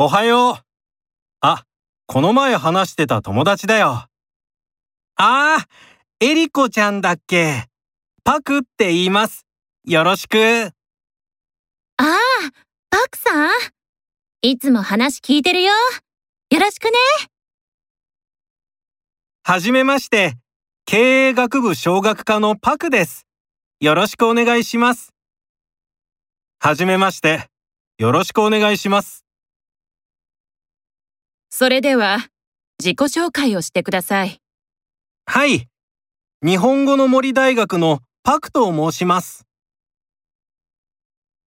おはよう。あ、この前話してた友達だよ。ああ、エリコちゃんだっけ。パクって言います。よろしく。ああ、パクさん？いつも話聞いてるよ。よろしくね。はじめまして。経営学部小学科のパクです。よろしくお願いします。はじめまして。よろしくお願いします。それでは、自己紹介をしてください。はい。日本語の森大学のパクと申します。